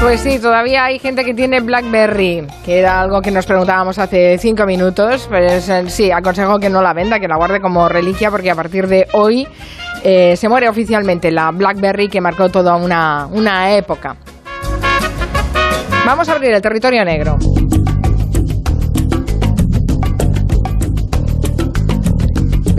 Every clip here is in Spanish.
Pues sí, todavía hay gente que tiene BlackBerry, que era algo que nos preguntábamos hace cinco minutos. Pues eh, sí, aconsejo que no la venda, que la guarde como reliquia, porque a partir de hoy eh, se muere oficialmente la BlackBerry que marcó toda una, una época. Vamos a abrir el territorio negro.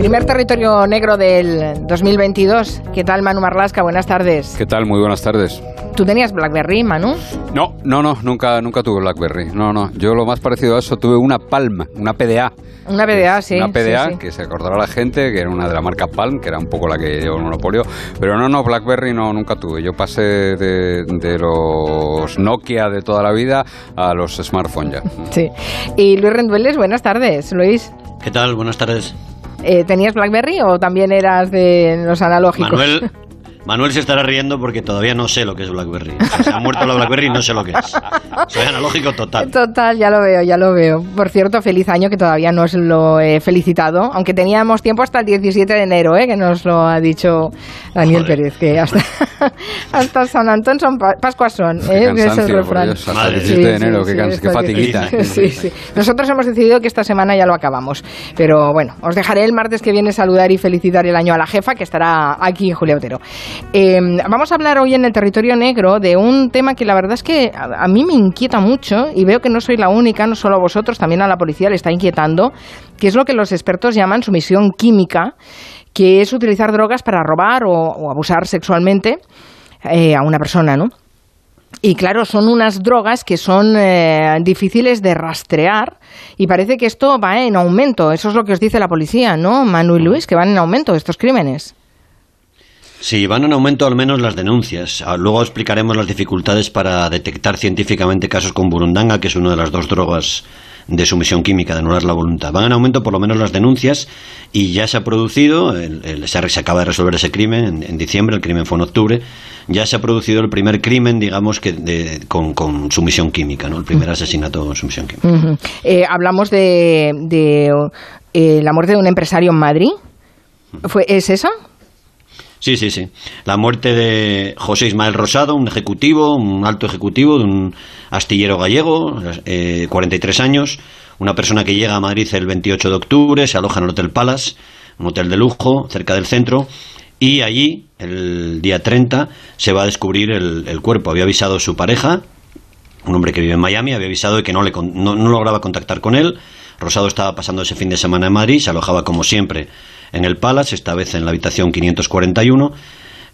Primer territorio negro del 2022. ¿Qué tal, Manu Marlasca? Buenas tardes. ¿Qué tal? Muy buenas tardes. ¿Tú tenías BlackBerry, Manu? No, no, no, nunca, nunca tuve BlackBerry. No, no. Yo lo más parecido a eso tuve una Palm, una PDA. Una PDA, sí. Una PDA, sí, sí. que se acordará la gente, que era una de la marca Palm, que era un poco la que llevó el monopolio. Pero no, no, BlackBerry no, nunca tuve. Yo pasé de, de los Nokia de toda la vida a los smartphones ya. Sí. Y Luis Rendueles, buenas tardes, Luis. ¿Qué tal? Buenas tardes. Eh, ¿Tenías BlackBerry o también eras de los analógicos? Manuel se estará riendo porque todavía no sé lo que es BlackBerry. O sea, se ha muerto la BlackBerry y no sé lo que es. Soy analógico total. Total, ya lo veo, ya lo veo. Por cierto, feliz año que todavía no os lo he felicitado, aunque teníamos tiempo hasta el 17 de enero, ¿eh? que nos lo ha dicho Daniel Joder. Pérez, que hasta, hasta San Antón son pa- Pascuas son, Qué ¿eh? es el cansancio, por refrán. Dios, hasta el 17 de enero, sí, qué, sí, qué fatiguita. que- Sí, sí. Nosotros hemos decidido que esta semana ya lo acabamos. Pero bueno, os dejaré el martes que viene saludar y felicitar el año a la jefa, que estará aquí, Julia Otero. Eh, vamos a hablar hoy en el territorio negro de un tema que la verdad es que a, a mí me inquieta mucho y veo que no soy la única, no solo a vosotros, también a la policía le está inquietando, que es lo que los expertos llaman sumisión química, que es utilizar drogas para robar o, abusar sexualmente eh, a una persona, ¿no? Y claro, son unas drogas que son eh, difíciles de rastrear y parece que esto va en aumento. Eso es lo que os dice la policía, ¿no, Manu y Luis? Que van en aumento estos crímenes. Sí, van en aumento al menos las denuncias. Ah, Luego explicaremos las dificultades para detectar científicamente casos con burundanga, que es una de las dos drogas de sumisión química, de anular la voluntad. Van en aumento por lo menos las denuncias y ya se ha producido, el- el- se, acaba de resolver ese crimen en, en diciembre, el crimen fue en octubre, ya se ha producido el primer crimen, digamos, que de- con, con sumisión química, ¿no? el primer asesinato con sumisión química. Eh, hablamos de, de, eh, la muerte de un empresario en Madrid. ¿Fue, ¿Es esa? Sí, sí, sí. La muerte de José Ismael Rosado, un ejecutivo, un alto ejecutivo de un astillero gallego, eh, 43 años, una persona que llega a Madrid el 28 de octubre, se aloja en el Hotel Palace, un hotel de lujo cerca del centro, y allí, el día 30, se va a descubrir el, cuerpo. Había avisado su pareja, un hombre que vive en Miami, había avisado de que no, le, no lograba contactar con él. Rosado estaba pasando ese fin de semana en Madrid, se alojaba como siempre en el Palace, esta vez en la habitación 541.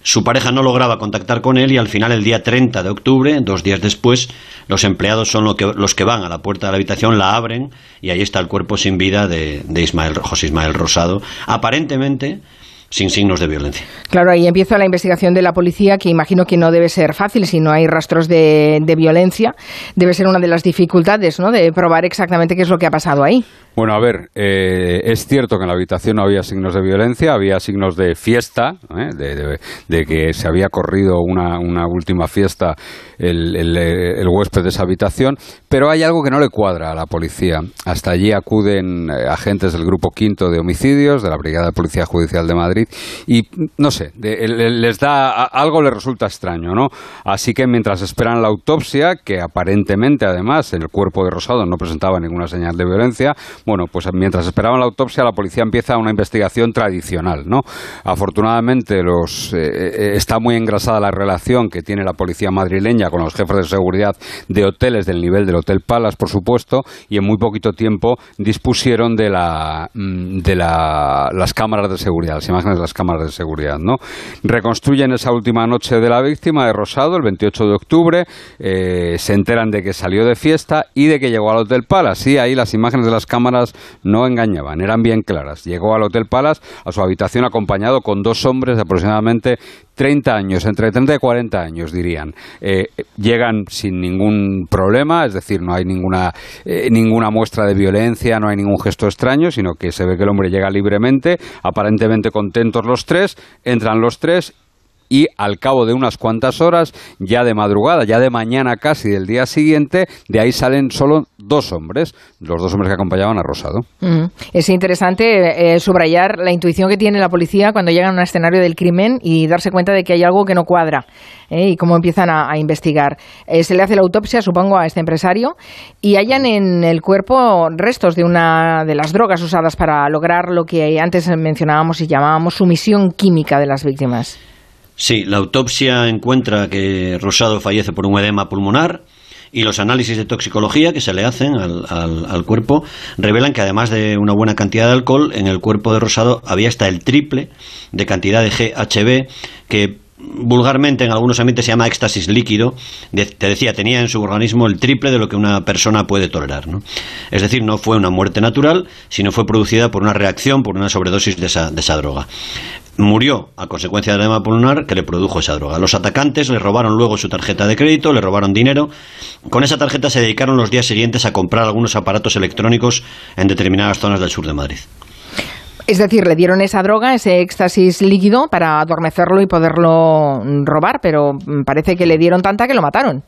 Su pareja no lograba contactar con él y al final, el día 30 de octubre, dos días después, los empleados son lo que- los que van a la puerta de la habitación, la abren y ahí está el cuerpo sin vida de, de Ismael, José Ismael Rosado, aparentemente sin signos de violencia. Claro, ahí empieza la investigación de la policía, que imagino que no debe ser fácil si no hay rastros de, de violencia. Debe ser una de las dificultades, ¿no? De probar exactamente qué es lo que ha pasado ahí. Bueno, a ver, eh, es cierto que en la habitación no había signos de violencia, había signos de fiesta, ¿eh? de, de- de que se había corrido una, una última fiesta el, el, eh, el huésped de esa habitación, pero hay algo que no le cuadra a la policía. Hasta allí acuden eh, agentes del Grupo Quinto de Homicidios, de la Brigada de Policía Judicial de Madrid, y no sé, les da algo le resulta extraño, ¿no? Así que mientras esperan la autopsia, que aparentemente además el cuerpo de Rosado no presentaba ninguna señal de violencia, bueno, pues mientras esperaban la autopsia, la policía empieza una investigación tradicional, ¿no? Afortunadamente los, eh, eh, está muy engrasada la relación que tiene la policía madrileña con los jefes de seguridad de hoteles del nivel del Hotel Palace, por supuesto, y en muy poquito tiempo dispusieron de, la, mm, de la- las cámaras de seguridad, las imágenes de las cámaras de seguridad, ¿no? Reconstruyen esa última noche de la víctima de Rosado, el 28 de octubre, eh, se enteran de que salió de fiesta y de que llegó al Hotel Palace. Sí, ahí las imágenes de las cámaras no engañaban, eran bien claras. Llegó al Hotel Palace a su habitación acompañado con dos hombres de aproximadamente 30 años, entre 30 y 40 años dirían. Eh, llegan sin ningún problema, es decir, no hay ninguna, eh, ninguna muestra de violencia, no hay ningún gesto extraño, sino que se ve que el hombre llega libremente, aparentemente contentos los tres, entran los tres y al cabo de unas cuantas horas, ya de madrugada, ya de mañana casi del día siguiente, de ahí salen solo dos hombres, los dos hombres que acompañaban a Rosado. Es interesante eh, subrayar la intuición que tiene la policía cuando llegan a un escenario del crimen y darse cuenta de que hay algo que no cuadra eh, y cómo empiezan a, investigar. Eh, se le hace la autopsia, supongo, a este empresario y hallan en el cuerpo restos de una de las drogas usadas para lograr lo que antes mencionábamos y llamábamos sumisión química de las víctimas. Sí, la autopsia encuentra que Rosado fallece por un edema pulmonar y los análisis de toxicología que se le hacen al, cuerpo revelan que además de una buena cantidad de alcohol, en el cuerpo de Rosado había hasta el triple de cantidad de GHB que vulgarmente en algunos ambientes se llama éxtasis líquido, te decía, tenía en su organismo el triple de lo que una persona puede tolerar. ¿no? Es decir, no fue una muerte natural, sino fue producida por una reacción, por una sobredosis de esa, de esa droga murió a consecuencia del edema pulmonar que le produjo esa droga. Los atacantes le robaron luego su tarjeta de crédito, le robaron dinero. Con esa tarjeta se dedicaron los días siguientes a comprar algunos aparatos electrónicos en determinadas zonas del sur de Madrid. Es decir, le dieron esa droga, ese éxtasis líquido, para adormecerlo y poderlo robar, pero parece que le dieron tanta que lo mataron.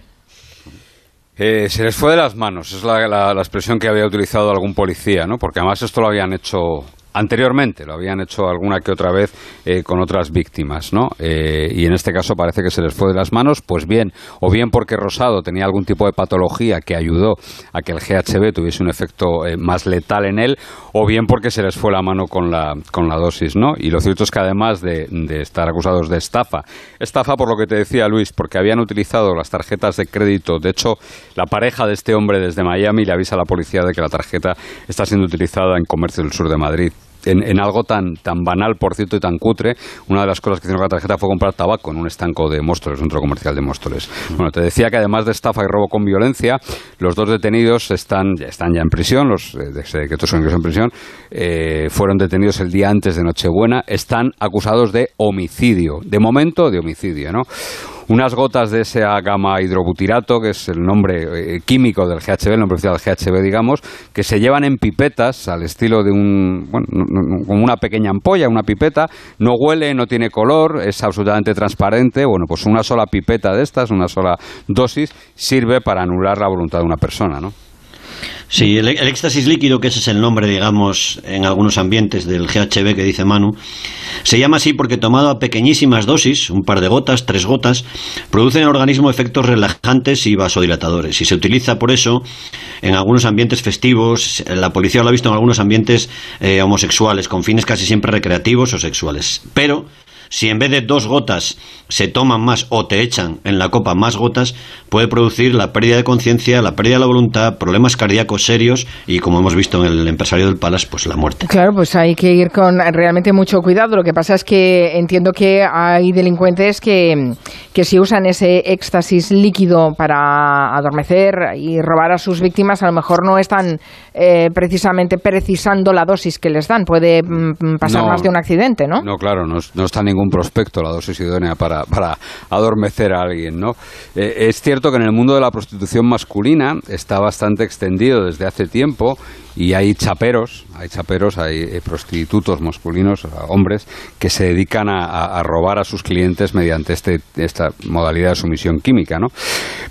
Eh, se les fue de las manos, es la, la, expresión que había utilizado algún policía, ¿no? Porque además esto lo habían hecho Anteriormente lo habían hecho alguna que otra vez eh, con otras víctimas, ¿no? Eh, y en este caso parece que se les fue de las manos, pues bien, o bien porque Rosado tenía algún tipo de patología que ayudó a que el GHB tuviese un efecto eh, más letal en él, o bien porque se les fue la mano con la, con la dosis, ¿no? Y lo cierto es que además de, de estar acusados de estafa, estafa por lo que te decía Luis, porque habían utilizado las tarjetas de crédito, de hecho, la pareja de este hombre desde Miami le avisa a la policía de que la tarjeta está siendo utilizada en comercio del sur de Madrid en, algo tan, tan banal, por cierto, y tan cutre, una de las cosas que hicieron con la tarjeta fue comprar tabaco en un estanco de Móstoles, un centro comercial de Móstoles. Bueno, te decía que además de estafa y robo con violencia, los dos detenidos están, están ya en prisión, los eh, que todos son en prisión, eh, fueron detenidos el día antes de Nochebuena, están acusados de homicidio, de momento de homicidio, ¿no? Unas gotas de ese gamma hidrobutirato, que es el nombre eh, químico del GHB, el nombre oficial del GHB, digamos, que se llevan en pipetas al estilo de un, bueno, como una pequeña ampolla, una pipeta, no huele, no tiene color, es absolutamente transparente. Bueno, pues una sola pipeta de estas, una sola dosis, sirve para anular la voluntad de una persona, ¿no? Sí, el, éxtasis líquido, que ese es el nombre, digamos, en algunos ambientes del GHB que dice Manu, se llama así porque tomado a pequeñísimas dosis, un par de gotas, tres gotas, produce en el organismo efectos relajantes y vasodilatadores. Y se utiliza por eso en algunos ambientes festivos, la policía lo ha visto en algunos ambientes eh, homosexuales, con fines casi siempre recreativos o sexuales. Pero si en vez de dos gotas se toman más o te echan en la copa más gotas, puede producir la pérdida de conciencia, la pérdida de la voluntad, problemas cardíacos serios y, como hemos visto en el empresario del Palas, pues la muerte. Claro, pues hay que ir con realmente mucho cuidado. Lo que pasa es que entiendo que hay delincuentes que, que si usan ese éxtasis líquido para adormecer y robar a sus víctimas, a lo mejor no están eh, precisamente precisando la dosis que les dan. Puede mm, pasar más de un accidente, ¿no? No, claro, no, no está ningún ningún prospecto la dosis idónea para, para adormecer a alguien, ¿no? Eh, es cierto que en el mundo de la prostitución masculina está bastante extendido desde hace tiempo y hay chaperos, hay chaperos, hay eh, prostitutos masculinos, hombres, que se dedican a, robar a sus clientes mediante este, esta modalidad de sumisión química. ¿no?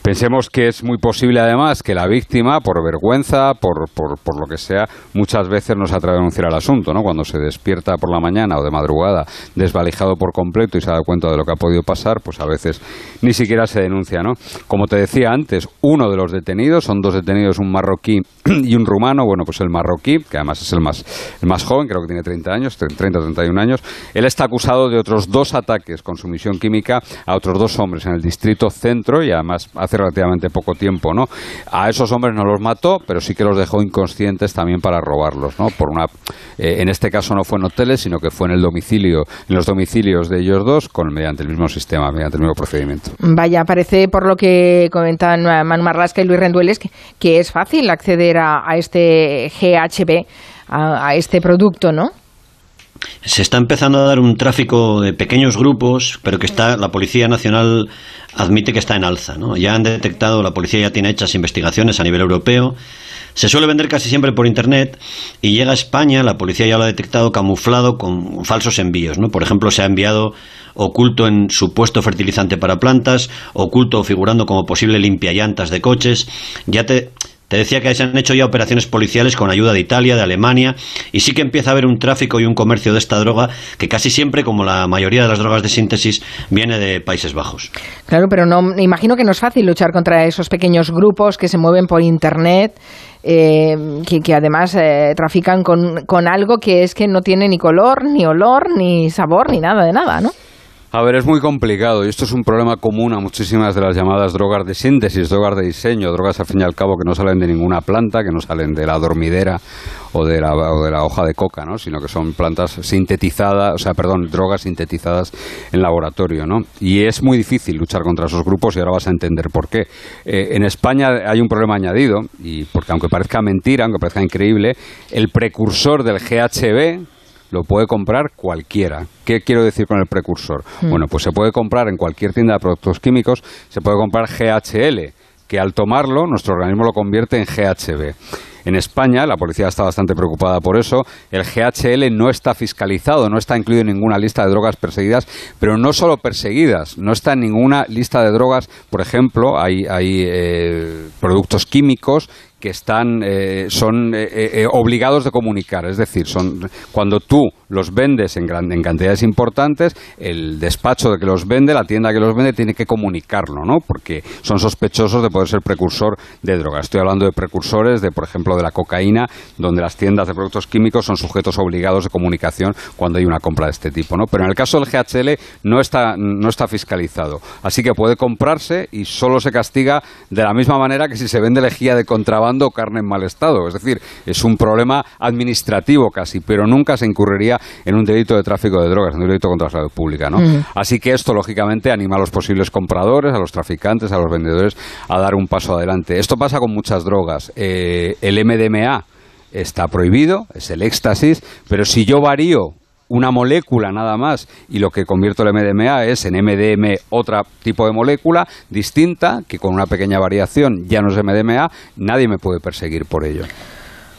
Pensemos que es muy posible además que la víctima, por vergüenza, por, por, por, lo que sea, muchas veces no se atreve a denunciar el asunto. ¿no? Cuando se despierta por la mañana o de madrugada desvalijado por completo y se da cuenta de lo que ha podido pasar, pues a veces ni siquiera se denuncia. ¿no? Como te decía antes, uno de los detenidos, son dos detenidos, un marroquí y un rumano, bueno, pues el marroquí, que además es el más, el más joven, creo que tiene 30 años, 30 o 31 años, él está acusado de otros dos ataques con sumisión química a otros dos hombres en el distrito centro y además hace relativamente poco tiempo, ¿no? A esos hombres no los mató, pero sí que los dejó inconscientes también para robarlos, ¿no? Por una, eh, en este caso no fue en hoteles, sino que fue en el domicilio, en los domicilios de ellos dos, con mediante el mismo sistema, mediante el mismo procedimiento. Vaya, parece por lo que comentan Manu Marlasca y Luis Rendueles que, que es fácil acceder a este GHB a, este producto, ¿no? se está empezando a dar un tráfico de pequeños grupos, pero que está la Policía Nacional admite que está en alza. ¿no? Ya han detectado, la policía ya tiene hechas investigaciones a nivel europeo. Se suele vender casi siempre por Internet y llega a España, la policía ya lo ha detectado camuflado con falsos envíos. ¿no? Por ejemplo, se ha enviado oculto en supuesto fertilizante para plantas, oculto figurando como posible limpiallantas de coches. Ya te, te decía que se han hecho ya operaciones policiales con ayuda de Italia, de Alemania, y sí que empieza a haber un tráfico y un comercio de esta droga que casi siempre, como la mayoría de las drogas de síntesis, viene de Países Bajos. Claro, pero no, me imagino que no es fácil luchar contra esos pequeños grupos que se mueven por Internet. Eh, que, además eh, trafican con, con algo que es que no tiene ni color, ni olor, ni sabor, ni nada de nada, ¿no? A ver, es muy complicado y esto es un problema común a muchísimas de las llamadas drogas de síntesis, drogas de diseño, drogas al fin y al cabo que no salen de ninguna planta, que no salen de la dormidera o de la, o de la hoja de coca, ¿no? sino que son plantas sintetizadas, o sea, perdón, drogas sintetizadas en laboratorio. ¿no? Y es muy difícil luchar contra esos grupos y ahora vas a entender por qué. Eh, en España hay un problema añadido, y porque aunque parezca mentira, aunque parezca increíble, el precursor del GHB, lo puede comprar cualquiera. ¿Qué quiero decir con el precursor? Hmm. Bueno, pues se puede comprar en cualquier tienda de productos químicos, se puede comprar GHL, que al tomarlo nuestro organismo lo convierte en GHB. En España, la policía está bastante preocupada por eso, el GHL no está fiscalizado, no está incluido en ninguna lista de drogas perseguidas, pero no solo perseguidas, no está en ninguna lista de drogas, por ejemplo, hay, hay eh, productos químicos que están eh, son eh, eh, obligados de comunicar, es decir, son cuando tú los vendes en, en cantidades importantes, el despacho de que los vende, la tienda que los vende tiene que comunicarlo, ¿no? Porque son sospechosos de poder ser precursor de drogas. Estoy hablando de precursores de, por ejemplo, de la cocaína, donde las tiendas de productos químicos son sujetos obligados de comunicación cuando hay una compra de este tipo, ¿no? Pero en el caso del GHL no está no está fiscalizado, así que puede comprarse y solo se castiga de la misma manera que si se vende lejía de contrabando carne en mal estado. Es decir, es un problema administrativo casi, pero nunca se incurriría en un delito de tráfico de drogas, en un delito contra la salud pública. ¿no? Así que esto, lógicamente, anima a los posibles compradores, a los traficantes, a los vendedores a dar un paso adelante. Esto pasa con muchas drogas. Eh, el MDMA está prohibido, es el éxtasis, pero si yo varío una molécula nada más y lo que convierto el MDMA es en MDM otro tipo de molécula distinta que con una pequeña variación ya no es MDMA, nadie me puede perseguir por ello.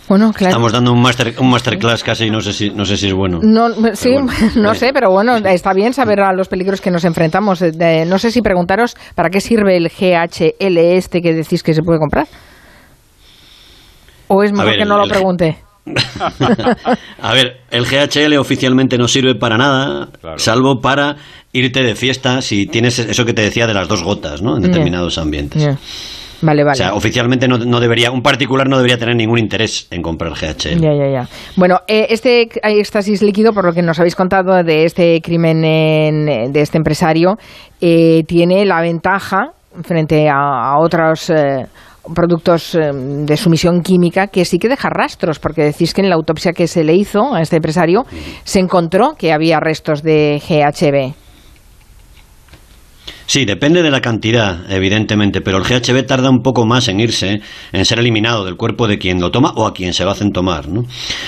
Bueno, claro. Estamos dando un, master, un masterclass casi, no sé si, no sé si es bueno. No, sí, no sé, pero bueno, está bien saber a los peligros que nos enfrentamos. no sé si preguntaros para qué sirve el GHL este que decís que se puede comprar. ¿O es mejor que no lo pregunte? a ver, el GHL oficialmente no sirve para nada, salvo para irte de fiesta si tienes eso que te decía de las dos gotas, ¿no? En determinados ambientes. Vale, vale. O sea, oficialmente no, debería, un particular no debería tener ningún interés en comprar GHL. Ya, ya, ya. Bueno, eh, este éxtasis líquido, por lo que nos habéis contado de este crimen de este empresario, eh, tiene la ventaja frente a, otros eh, productos eh, de sumisión química que sí que deja rastros, porque decís que en la autopsia que se le hizo a este empresario se encontró que había restos de GHB. Sí, depende de la cantidad, evidentemente, pero el GHB tarda un poco más en irse, en ser eliminado del cuerpo de quien lo toma o a quien se lo hacen tomar. ¿no?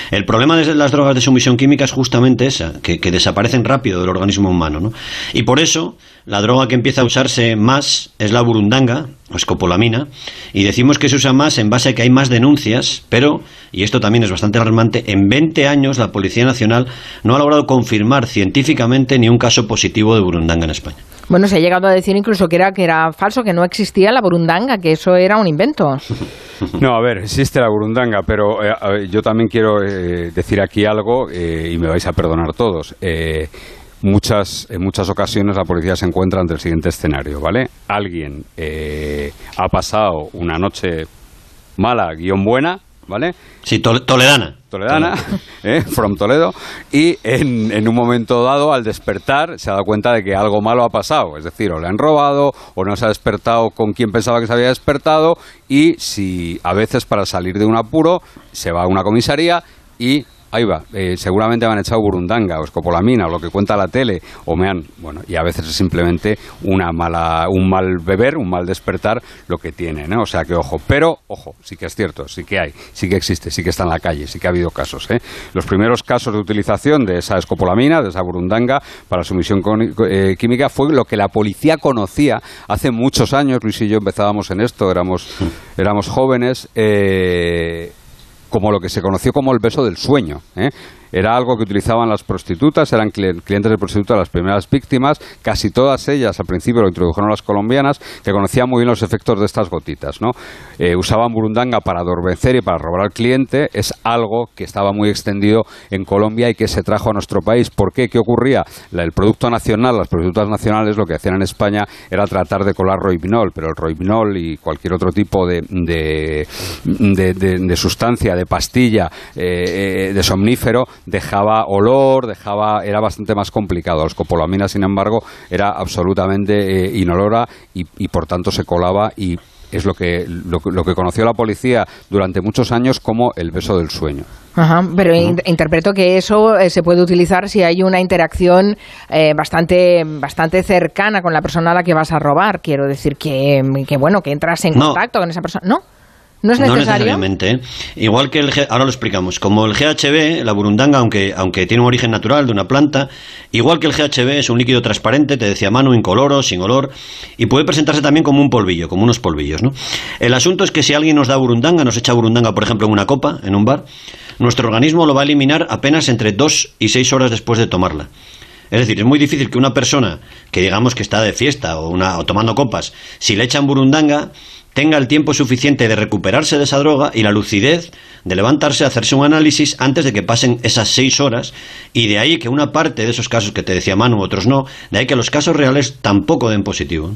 El problema de las drogas de sumisión química es justamente esa, que, que desaparecen rápido del organismo humano. ¿no? Y por eso la droga que empieza a usarse más es la burundanga, o escopolamina, y decimos que se usa más en base a que hay más denuncias, pero, y esto también es bastante alarmante, en 20 años la Policía Nacional no ha logrado confirmar científicamente ni un caso positivo de burundanga en España. Bueno, se ha llegado a decir incluso que era, que era falso, que no existía la burundanga, que eso era un invento. No, a ver, existe la burundanga, pero eh, yo también quiero eh, decir aquí algo eh, y me vais a perdonar todos muchas, en muchas ocasiones la policía se encuentra ante el siguiente escenario, ¿vale? Alguien eh, ha pasado una noche mala, guion buena, ¿vale? Sí, toledana. Toledana, ¿eh? from Toledo, y en, en, un momento dado, al despertar, se ha dado cuenta de que algo malo ha pasado, es decir, o le han robado, o no se ha despertado con quien pensaba que se había despertado, y si a veces para salir de un apuro se va a una comisaría y ahí va, eh, seguramente me han echado burundanga o escopolamina o lo que cuenta la tele o me han, bueno, y a veces es simplemente una mala, un mal beber, un mal despertar lo que tiene, ¿no? O sea que ojo, pero ojo, sí que es cierto, sí que hay, sí que existe, sí que está en la calle, sí que ha habido casos, ¿eh? Los primeros casos de utilización de esa escopolamina, de esa burundanga para sumisión eh, química fue lo que la policía conocía hace muchos años, Luis y yo empezábamos en esto, éramos, éramos jóvenes, eh, como lo que se conoció como el beso del sueño. ¿eh? Era algo que utilizaban las prostitutas, eran clientes de prostitutas las primeras víctimas, casi todas ellas al principio lo introdujeron las colombianas, que conocían muy bien los efectos de estas gotitas. ¿no? Eh, usaban burundanga para adormecer y para robar al cliente, es algo que estaba muy extendido en Colombia y que se trajo a nuestro país. ¿Por qué? ¿Qué ocurría? el producto nacional, las prostitutas nacionales, lo que hacían en España era tratar de colar roibinol, pero el roibinol y cualquier otro tipo de, de, sustancia, de pastilla, eh, eh, de somnífero, dejaba olor, dejaba, era bastante más complicado. La escopolamina, sin embargo, era absolutamente eh, inolora y, y, por tanto se colaba y es lo que, lo, que conoció la policía durante muchos años como el beso del sueño. Ajá, pero interpreto que eso eh, se puede utilizar si hay una interacción eh, bastante, bastante cercana con la persona a la que vas a robar. Quiero decir que, que bueno, que entras en contacto con esa persona. ¿No? ¿No es necesariamente. Igual que el ahora lo explicamos. Como el GHB, la burundanga, aunque, aunque tiene un origen natural de una planta, igual que el GHB es un líquido transparente, te decía mano, incoloro, sin olor, y puede presentarse también como un polvillo, como unos polvillos. ¿no? El asunto es que si alguien nos da burundanga, nos echa burundanga, por ejemplo, en una copa, en un bar, nuestro organismo lo va a eliminar apenas entre dos y seis horas después de tomarla. Es decir, es muy difícil que una persona que digamos que está de fiesta o, una, o tomando copas, si le echan burundanga, tenga el tiempo suficiente de recuperarse de esa droga y la lucidez de levantarse, hacerse un análisis antes de que pasen esas seis horas y de ahí que una parte de esos casos que te decía Manu, otros no, de ahí que los casos reales tampoco den positivo.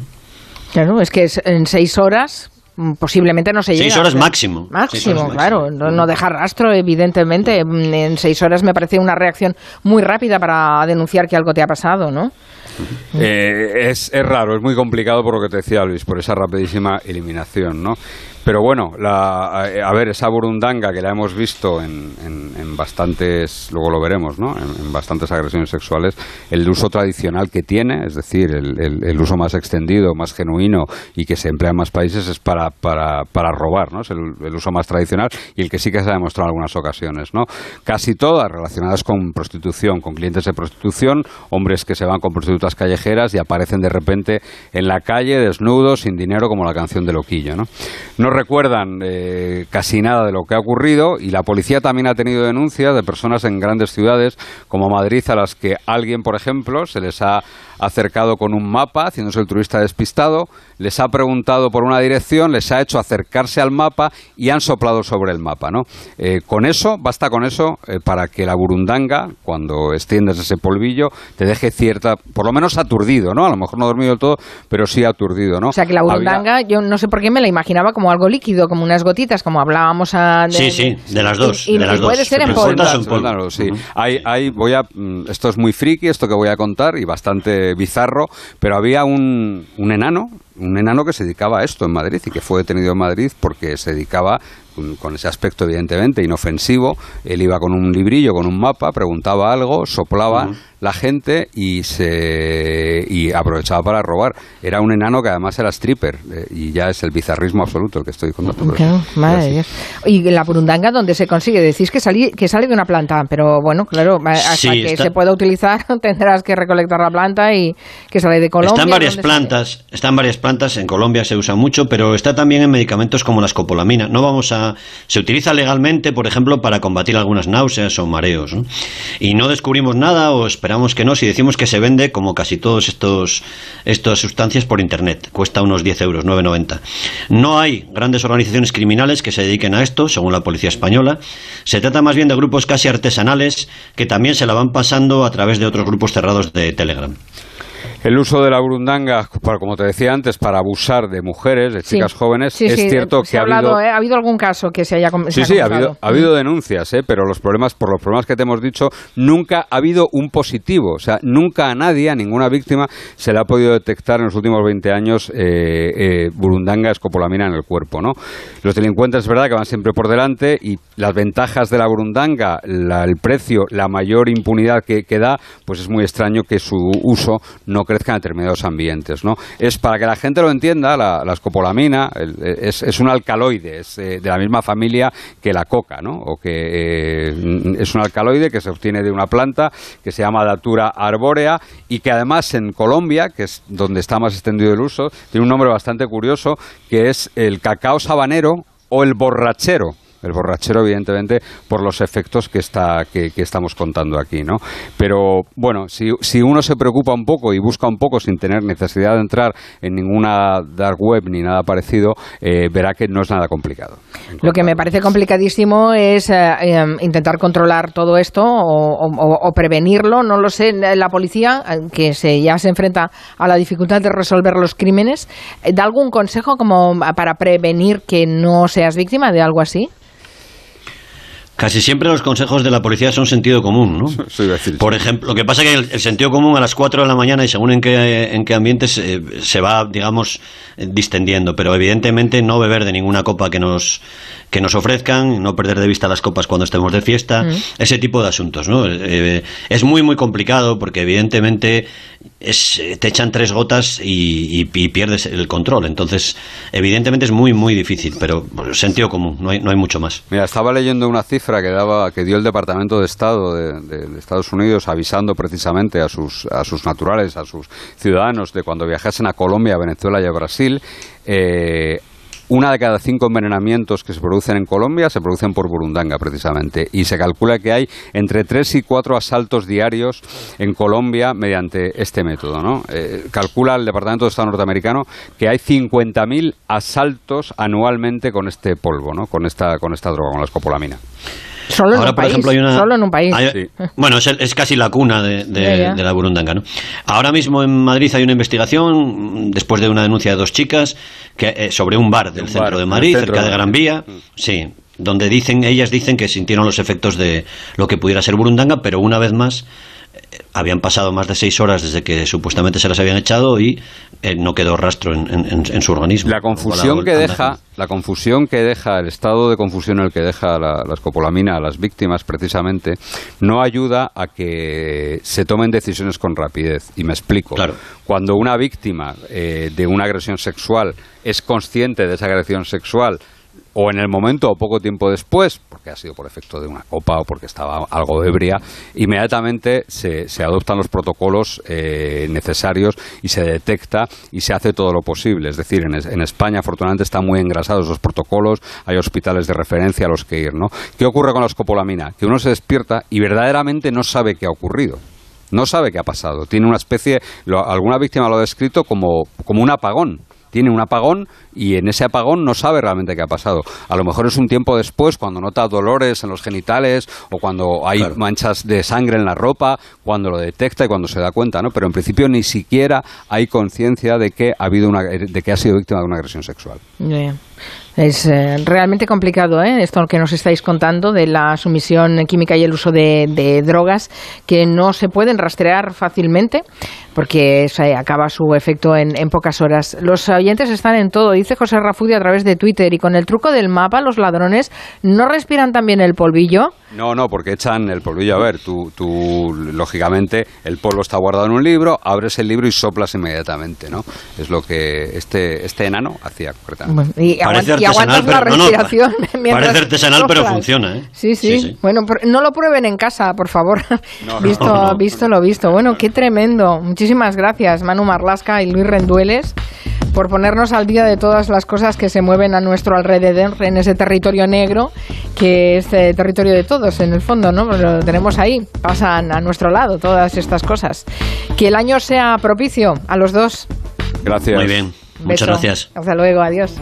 Claro, es que en seis horas posiblemente no se llega. Seis horas máximo. Máximo, claro. No, no, dejar rastro, evidentemente. Mm, en seis horas me parece una reacción muy rápida para denunciar que algo te ha pasado, ¿no? Eh, es, es raro, es muy complicado por lo que te decía Luis, por esa rapidísima eliminación, ¿no? Pero bueno, la, a, ver, esa burundanga que la hemos visto en, bastantes, luego lo veremos, ¿no? En, bastantes agresiones sexuales, el uso tradicional que tiene, es decir, el, uso más extendido, más genuino y que se emplea en más países es para, para, para robar, ¿no? Es el, uso más tradicional y el que sí que se ha demostrado en algunas ocasiones, ¿no? Casi todas relacionadas con prostitución, con clientes de prostitución, hombres que se van con prostitutas callejeras y aparecen de repente en la calle desnudos, sin dinero, como la canción de Loquillo, no recuerdan eh, casi nada de lo que ha ocurrido y la policía también ha tenido denuncias de personas en grandes ciudades como Madrid a las que alguien, por ejemplo, se les ha acercado con un mapa, haciéndose el turista despistado, les ha preguntado por una dirección, les ha hecho acercarse al mapa y han soplado sobre el mapa. ¿no? Eh, con eso, basta con eso eh, para que la burundanga, cuando extiendes ese polvillo, te deje cierta, por lo menos aturdido, ¿no? A lo mejor no dormido del todo, pero sí aturdido, ¿no? O sea que la burundanga, yo no sé por qué me la imaginaba como algo líquido, como unas gotitas, como hablábamos a, Sí, sí, de las dos. Y, de las puede ser en polvo. sí. hay, hay, voy a, mm, esto es muy friki, esto que voy a contar, y bastante bizarro, pero había un, un enano, un enano que se dedicaba a esto en Madrid y que fue detenido en Madrid porque se dedicaba con, ese aspecto evidentemente inofensivo, él iba con un librillo, con un mapa, preguntaba algo, soplaba la gente y se y aprovechaba para robar. Era un enano que además era stripper eh, y ya es el bizarrismo absoluto el que estoy contando. Y la burundanga dónde se consigue, decís que, que sale de una planta, pero bueno, claro, hasta que se pueda utilizar tendrás que recolectar la planta y que sale de Colombia. Está en varias plantas, está en varias plantas, en Colombia se usa mucho, pero está también en medicamentos como la escopolamina. No vamos a se utiliza legalmente, por ejemplo, para combatir algunas náuseas o mareos. Y no descubrimos nada o esperamos que no si decimos que se vende como casi todos estos estas sustancias por internet. Cuesta unos 10 euros, 9,90. No hay grandes organizaciones criminales que se dediquen a esto, según la policía española. Se trata más bien de grupos casi artesanales que también se la van pasando a través de otros grupos cerrados de Telegram. El uso de la burundanga, para, como te decía antes, para abusar de mujeres, de chicas jóvenes, es cierto que ha, habido... ¿eh? ha habido algún caso que se haya Sí, sí, ha habido, ha habido denuncias, ¿eh? pero los problemas, por los problemas que te hemos dicho, nunca ha habido un positivo. O sea, nunca a nadie, a ninguna víctima, se le ha podido detectar en los últimos 20 años eh, eh, burundanga escopolamina en el cuerpo. ¿no? Los delincuentes es verdad que van siempre por delante y las ventajas de la burundanga, el precio, la mayor impunidad que, que da, pues es muy extraño que su uso no crezca en determinados ambientes. ¿no? Es para que la gente lo entienda, la, escopolamina es, es, un alcaloide, es eh, de la misma familia que la coca, ¿no? o que eh, es un alcaloide que se obtiene de una planta que se llama Datura arbórea y que además en Colombia, que es donde está más extendido el uso, tiene un nombre bastante curioso que es el cacao sabanero o el borrachero el borrachero, evidentemente, por los efectos que, está, que, estamos contando aquí, ¿no? Pero, bueno, si, si, uno se preocupa un poco y busca un poco sin tener necesidad de entrar en ninguna dark web ni nada parecido, eh, verá que no es nada complicado. Lo que me parece complicadísimo es eh, em, intentar controlar todo esto o, prevenirlo, no lo sé. La policía, eh, que se, ya se enfrenta a la dificultad de resolver los crímenes, ¿da algún consejo como para prevenir que no seas víctima de algo así? Casi siempre los consejos de la policía son sentido común, ¿no? Por ejemplo, lo que pasa es que el, sentido común a las 4 de la mañana y según en qué, en qué ambiente se, va, digamos, distendiendo, pero evidentemente no beber de ninguna copa que nos, que nos ofrezcan, no perder de vista las copas cuando estemos de fiesta, mm. ese tipo de asuntos, ¿no? Eh, es muy, muy complicado porque evidentemente es, te echan tres gotas y, pierdes el control, entonces evidentemente es muy, muy difícil, pero sentido común, no hay, no hay mucho más. Mira, estaba leyendo una cifra que daba que dio el Departamento de Estado de, Estados Unidos avisando precisamente a sus a sus naturales, a sus ciudadanos de cuando viajasen a Colombia, Venezuela y a Brasil eh, una de cada cinco envenenamientos que se producen en Colombia se producen por burundanga, precisamente. Y se calcula que hay entre tres y cuatro asaltos diarios en Colombia mediante este método. ¿no? Eh, calcula el Departamento de Estado norteamericano que hay 50.000 asaltos anualmente con este polvo, ¿no? con, esta, con esta droga, con la escopolamina. Solo, en un país, solo en un país. Bueno, es, casi la cuna de, la burundanga. ¿no? Ahora mismo en Madrid hay una investigación, después de una denuncia de dos chicas, que, eh, sobre un bar del centro de Madrid, cerca de Gran Vía. Mm. Sí, donde dicen, ellas dicen que sintieron los efectos de lo que pudiera ser burundanga, pero una vez más habían pasado más de seis horas desde que supuestamente se las habían echado y eh, no quedó rastro en, su organismo. La confusión que deja, la confusión que deja, el estado de confusión en el que deja la, escopolamina a las víctimas, precisamente, no ayuda a que se tomen decisiones con rapidez. Y me explico. Cuando una víctima eh, de una agresión sexual es consciente de esa agresión sexual, o en el momento o poco tiempo después, porque ha sido por efecto de una copa o porque estaba algo ebria, inmediatamente se, se adoptan los protocolos eh, necesarios y se detecta y se hace todo lo posible. Es decir, en, en, España afortunadamente están muy engrasados los protocolos, hay hospitales de referencia a los que ir. ¿no? ¿Qué ocurre con la escopolamina? Que uno se despierta y verdaderamente no sabe qué ha ocurrido. No sabe qué ha pasado. Tiene una especie, alguna víctima lo ha descrito como, como un apagón tiene un apagón y en ese apagón no sabe realmente qué ha pasado. A lo mejor es un tiempo después, cuando nota dolores en los genitales o cuando hay manchas de sangre en la ropa, cuando lo detecta y cuando se da cuenta, ¿no? Pero en principio ni siquiera hay conciencia de que ha habido una, de que ha sido víctima de una agresión sexual. Es eh, realmente complicado ¿eh? esto que nos estáis contando de la sumisión química y el uso de, drogas que no se pueden rastrear fácilmente porque se acaba su efecto en, pocas horas. Los oyentes están en todo, dice José Rafudio a través de Twitter y con el truco del mapa los ladrones no respiran también el polvillo. No, no, porque echan el polvillo. A ver, tú, tú, lógicamente, el polvo está guardado en un libro, abres el libro y soplas inmediatamente, ¿no? Es lo que este, este enano hacía concretamente. y, aguantas la respiración. parece artesanal, pero funciona, ¿eh? Sí, sí, Bueno, no lo prueben en casa, por favor. visto, visto lo visto. Bueno, qué tremendo. Muchísimas gracias, Manu Marlasca y Luis Rendueles por ponernos al día de todas las cosas que se mueven a nuestro alrededor en ese territorio negro, que es el territorio de todos, en el fondo, ¿no? lo tenemos ahí, pasan a nuestro lado todas estas cosas. Que el año sea propicio a los dos. Gracias. Muy bien. Muchas gracias. Hasta luego, adiós.